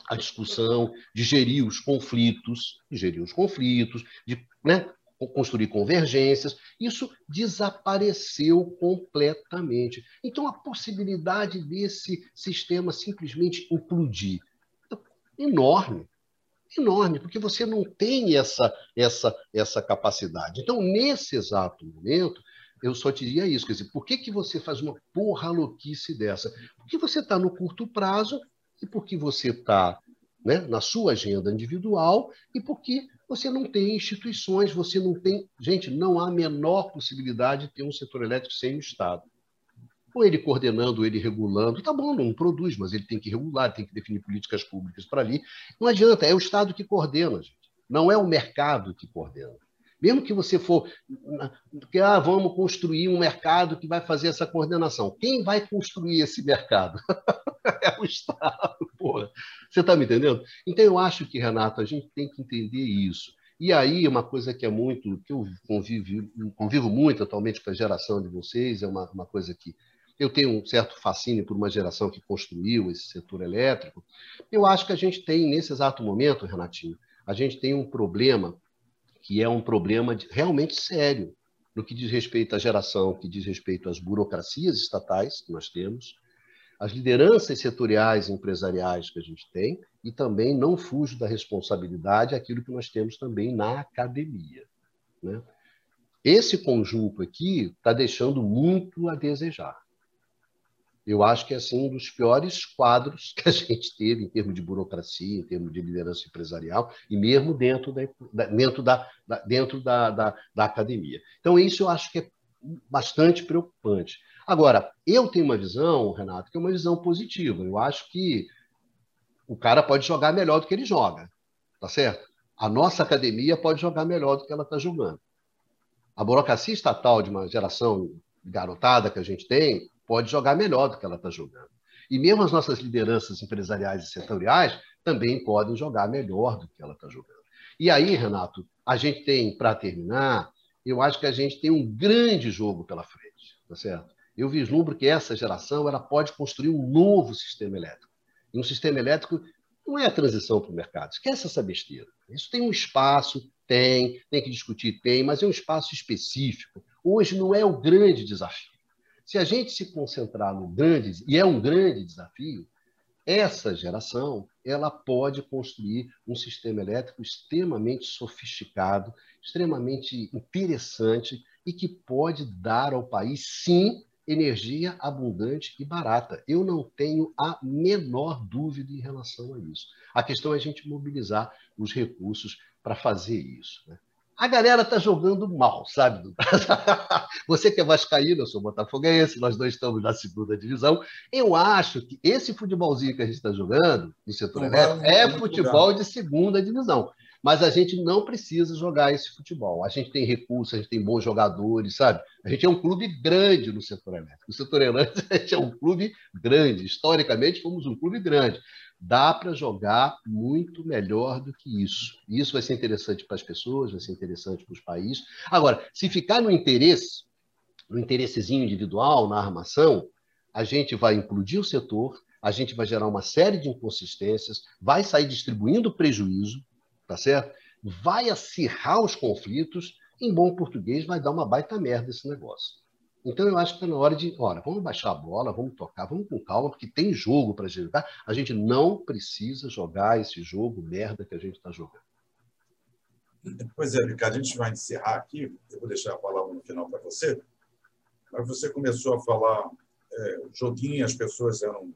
[SPEAKER 2] a discussão, de gerir os conflitos, de gerir os conflitos, de né, construir convergências. Isso desapareceu completamente. Então, a possibilidade desse sistema simplesmente implodir enorme enorme, porque você não tem essa, essa, essa capacidade. Então, nesse exato momento, eu só diria isso. Quer dizer, por que, que você faz uma porra louquice dessa? Porque você está no curto prazo e porque você está né, na sua agenda individual e porque você não tem instituições, você não tem. Gente, não há a menor possibilidade de ter um setor elétrico sem o Estado ou ele coordenando, ele regulando, tá bom, não produz, mas ele tem que regular, tem que definir políticas públicas para ali. Não adianta, é o Estado que coordena, gente. não é o mercado que coordena. Mesmo que você for, que ah, vamos construir um mercado que vai fazer essa coordenação. Quem vai construir esse mercado? é o Estado, porra. Você está me entendendo? Então eu acho que, Renato, a gente tem que entender isso. E aí, uma coisa que é muito, que eu convivo, convivo muito atualmente com a geração de vocês, é uma, uma coisa que eu tenho um certo fascínio por uma geração que construiu esse setor elétrico. Eu acho que a gente tem, nesse exato momento, Renatinho, a gente tem um problema que é um problema de, realmente sério no que diz respeito à geração, que diz respeito às burocracias estatais que nós temos, as lideranças setoriais e empresariais que a gente tem, e também não fujo da responsabilidade aquilo que nós temos também na academia. Né? Esse conjunto aqui está deixando muito a desejar. Eu acho que é assim, um dos piores quadros que a gente teve em termos de burocracia, em termos de liderança empresarial, e mesmo dentro da, dentro da, dentro da, da, da academia. Então, isso eu acho que é bastante preocupante. Agora, eu tenho uma visão, Renato, que é uma visão positiva. Eu acho que o cara pode jogar melhor do que ele joga, tá certo? A nossa academia pode jogar melhor do que ela está jogando. A burocracia estatal de uma geração garotada que a gente tem pode jogar melhor do que ela está jogando. E mesmo as nossas lideranças empresariais e setoriais também podem jogar melhor do que ela está jogando. E aí, Renato, a gente tem, para terminar, eu acho que a gente tem um grande jogo pela frente, tá certo? Eu vislumbro que essa geração ela pode construir um novo sistema elétrico. E um sistema elétrico não é a transição para o mercado. Esquece essa besteira. Isso tem um espaço, tem, tem que discutir, tem, mas é um espaço específico. Hoje não é o grande desafio. Se a gente se concentrar no grande, e é um grande desafio, essa geração ela pode construir um sistema elétrico extremamente sofisticado, extremamente interessante e que pode dar ao país, sim, energia abundante e barata. Eu não tenho a menor dúvida em relação a isso. A questão é a gente mobilizar os recursos para fazer isso. Né? A galera está jogando mal, sabe? Você que é vascaíno, eu sou botafoguense, nós dois estamos na segunda divisão. Eu acho que esse futebolzinho que a gente está jogando no setor elétrico é futebol de segunda divisão. Mas a gente não precisa jogar esse futebol. A gente tem recursos, a gente tem bons jogadores, sabe? A gente é um clube grande no setor elétrico. No setor elétrico, é um clube grande. Historicamente, fomos um clube grande dá para jogar muito melhor do que isso. Isso vai ser interessante para as pessoas, vai ser interessante para os países. Agora, se ficar no interesse, no interessezinho individual, na armação, a gente vai implodir o setor, a gente vai gerar uma série de inconsistências, vai sair distribuindo prejuízo, tá certo? Vai acirrar os conflitos, em bom português, vai dar uma baita merda esse negócio. Então eu acho que está na hora de, olha, vamos baixar a bola, vamos tocar, vamos com calma, porque tem jogo para jogar. A gente não precisa jogar esse jogo merda que a gente está jogando.
[SPEAKER 1] Pois é, Ricardo, a gente vai encerrar aqui. Eu vou deixar a palavra no final para você. Mas você começou a falar é, joguinho, as pessoas eram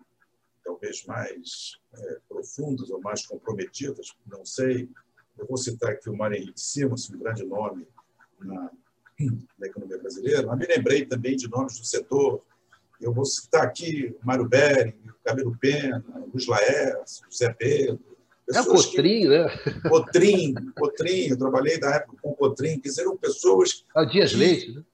[SPEAKER 1] talvez mais é, profundas ou mais comprometidas, não sei. Eu vou citar aqui o Mário Henrique Simons, um grande nome na, na economia brasileira, mas me lembrei também de nomes do setor. Eu vou citar aqui o Mário Bering, Camilo Pena, Luiz Laércio, José Pedro.
[SPEAKER 2] É o Cotrim, que... né?
[SPEAKER 1] Cotrim, Cotrim, eu trabalhei na época com Cotrim, que eram pessoas.
[SPEAKER 2] Ah, Dias que, Leite, né?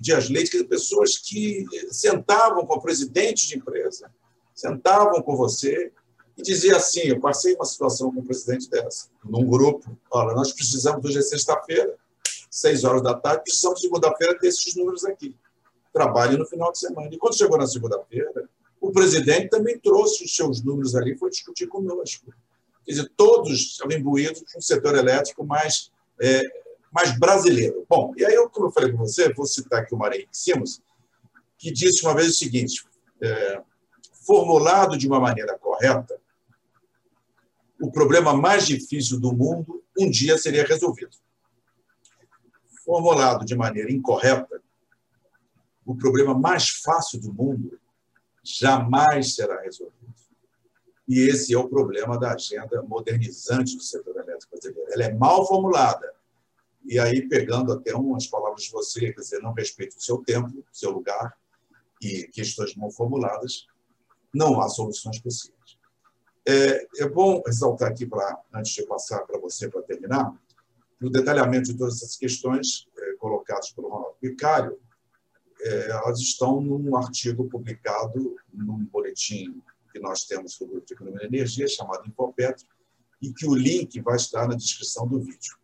[SPEAKER 1] Dias Leite, que eram pessoas que sentavam com o presidente de empresa, sentavam com você e diziam assim: eu passei uma situação com o presidente dessa, num grupo. Olha, nós precisamos hoje é sexta-feira, seis horas da tarde, precisamos segunda-feira ter esses números aqui. Trabalhe no final de semana. E quando chegou na segunda-feira, o presidente também trouxe os seus números ali foi discutir conosco. Quer dizer, todos estavam imbuídos um setor elétrico mais, é, mais brasileiro. Bom, e aí, eu, como eu falei com você, vou citar aqui o Marinho Simons, que disse uma vez o seguinte: é, formulado de uma maneira correta, o problema mais difícil do mundo um dia seria resolvido. Formulado de maneira incorreta, o problema mais fácil do mundo jamais será resolvido. E esse é o problema da agenda modernizante do setor elétrico brasileiro. Ela é mal formulada. E aí, pegando até umas palavras de você, quer dizer, não respeita o seu tempo, o seu lugar, e questões mal formuladas, não há soluções possíveis. É, é bom ressaltar aqui, pra, antes de passar para você para terminar, que o detalhamento de todas essas questões é, colocadas pelo Ronaldo Picário, é, elas estão num artigo publicado num boletim que nós temos do Grupo de e Energia, chamado Infopetro, e que o link vai estar na descrição do vídeo.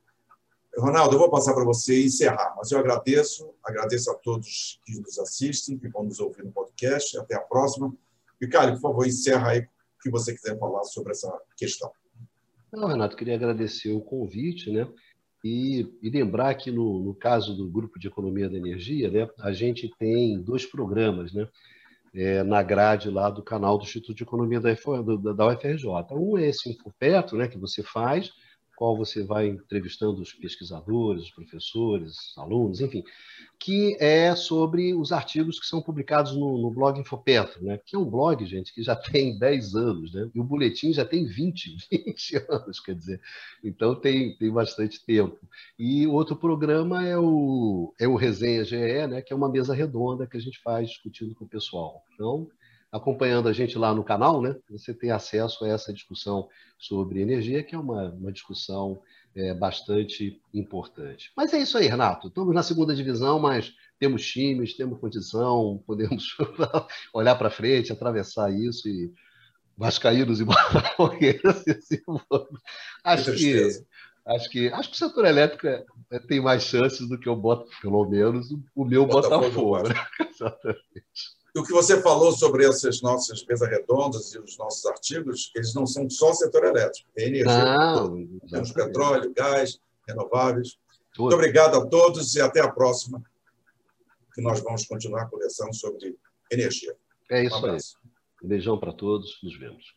[SPEAKER 1] Ronaldo, eu vou passar para você encerrar, mas eu agradeço, agradeço a todos que nos assistem, que vão nos ouvir no podcast. Até a próxima. Ricardo, por favor, encerra aí o que você quiser falar sobre essa questão.
[SPEAKER 2] Não, Renato, queria agradecer o convite, né? E, e lembrar que no, no, caso do Grupo de Economia da Energia, né, a gente tem dois programas, né? é, na grade lá do canal do Instituto de Economia da, da UFRJ. Um é esse Infopetro, né, que você faz, qual você vai entrevistando os pesquisadores, os professores, alunos, enfim, que é sobre os artigos que são publicados no, no blog Infopetro, né? que é um blog, gente, que já tem 10 anos, né? e o boletim já tem 20, 20 anos, quer dizer, então tem, tem bastante tempo. E outro programa é o, é o Resenha GE, né? que é uma mesa redonda que a gente faz discutindo com o pessoal. Então, acompanhando a gente lá no canal, né, você tem acesso a essa discussão sobre energia, que é uma, uma discussão é, bastante importante. Mas é isso aí, Renato. Estamos na segunda divisão, mas temos times, temos condição, podemos olhar para frente, atravessar isso e vascaínos e botafogueiros. acho que acho que acho que o setor elétrico é, é, tem mais chances do que o Botafogo, pelo menos o meu Botafogo. Botafogo né?
[SPEAKER 1] Exatamente o que você falou sobre essas nossas mesas redondas e os nossos artigos, eles não são só setor elétrico, tem energia. Não, Temos petróleo, gás, renováveis. Tudo. Muito obrigado a todos e até a próxima, que nós vamos continuar conversando sobre energia.
[SPEAKER 2] É isso um aí. Beijão para todos, nos vemos.